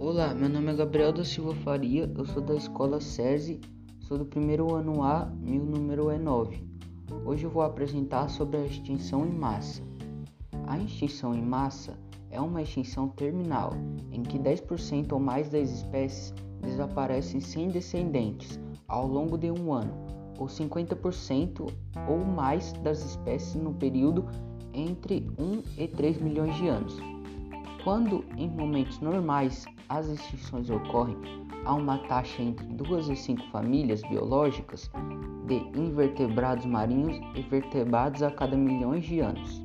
Olá, meu nome é Gabriel da Silva Faria, eu sou da escola SESI, sou do primeiro ano A, meu número é 9. Hoje eu vou apresentar sobre a extinção em massa. A extinção em massa é uma extinção terminal, em que 10% ou mais das espécies desaparecem sem descendentes ao longo de um ano, ou 50% ou mais das espécies no período entre 1 e 3 milhões de anos. Quando em momentos normais as extinções ocorrem a uma taxa entre 2 e 5 famílias biológicas de invertebrados marinhos e vertebrados a cada milhões de anos.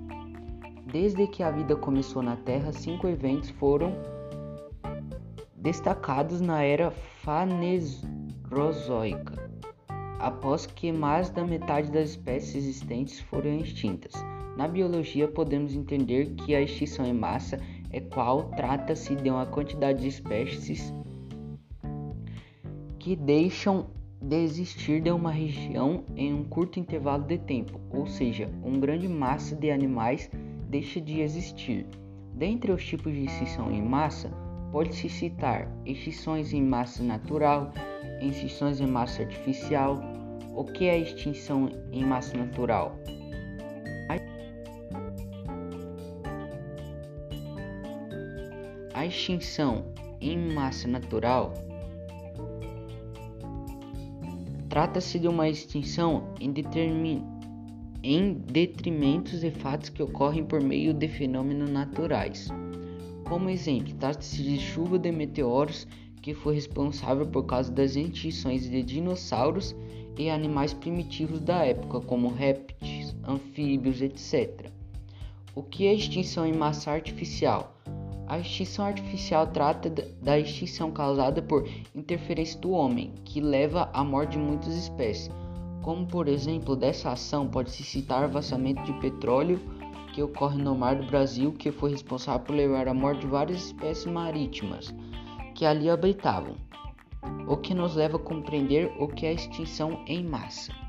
Desde que a vida começou na Terra, cinco eventos foram destacados na era Fanerozoica, após que mais da metade das espécies existentes foram extintas. Na biologia, podemos entender que a extinção em massa é qual trata-se de uma quantidade de espécies que deixam de existir de uma região em um curto intervalo de tempo, ou seja, uma grande massa de animais deixa de existir. Dentre os tipos de extinção em massa, pode-se citar extinções em massa natural, extinções em massa artificial. O que é extinção em massa natural? Extinção em massa natural trata-se de uma extinção em, determin... em detrimento de fatos que ocorrem por meio de fenômenos naturais. Como exemplo, trata-se de chuva de meteoros que foi responsável por causa das extinções de dinossauros e animais primitivos da época, como répteis, anfíbios, etc. O que é extinção em massa artificial? A extinção artificial trata da extinção causada por interferência do homem, que leva à morte de muitas espécies. Como por exemplo, dessa ação pode-se citar o vazamento de petróleo que ocorre no mar do Brasil, que foi responsável por levar à morte de várias espécies marítimas que ali habitavam, o que nos leva a compreender o que é extinção em massa.